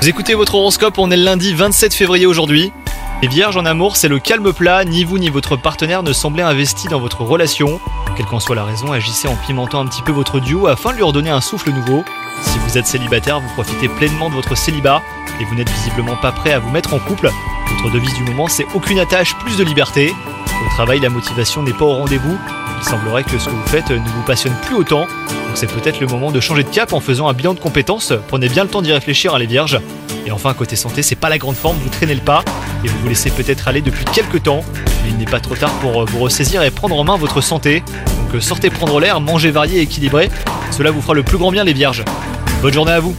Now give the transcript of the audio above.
Vous écoutez votre horoscope, on est le lundi 27 février aujourd'hui. Les vierges en amour, c'est le calme plat, ni vous ni votre partenaire ne semblez investi dans votre relation. Quelle qu'en soit la raison, agissez en pimentant un petit peu votre duo afin de lui redonner un souffle nouveau. Si vous êtes célibataire, vous profitez pleinement de votre célibat et vous n'êtes visiblement pas prêt à vous mettre en couple. Votre devise du moment, c'est aucune attache, plus de liberté. Au travail, la motivation n'est pas au rendez-vous. Il semblerait que ce que vous faites ne vous passionne plus autant. Donc c'est peut-être le moment de changer de cap en faisant un bilan de compétences. Prenez bien le temps d'y réfléchir à les vierges. Et enfin, côté santé, c'est pas la grande forme, vous traînez le pas et vous vous laissez peut-être aller depuis quelques temps. Mais il n'est pas trop tard pour vous ressaisir et prendre en main votre santé. Donc sortez prendre l'air, mangez varié et équilibré. Cela vous fera le plus grand bien les vierges. Bonne journée à vous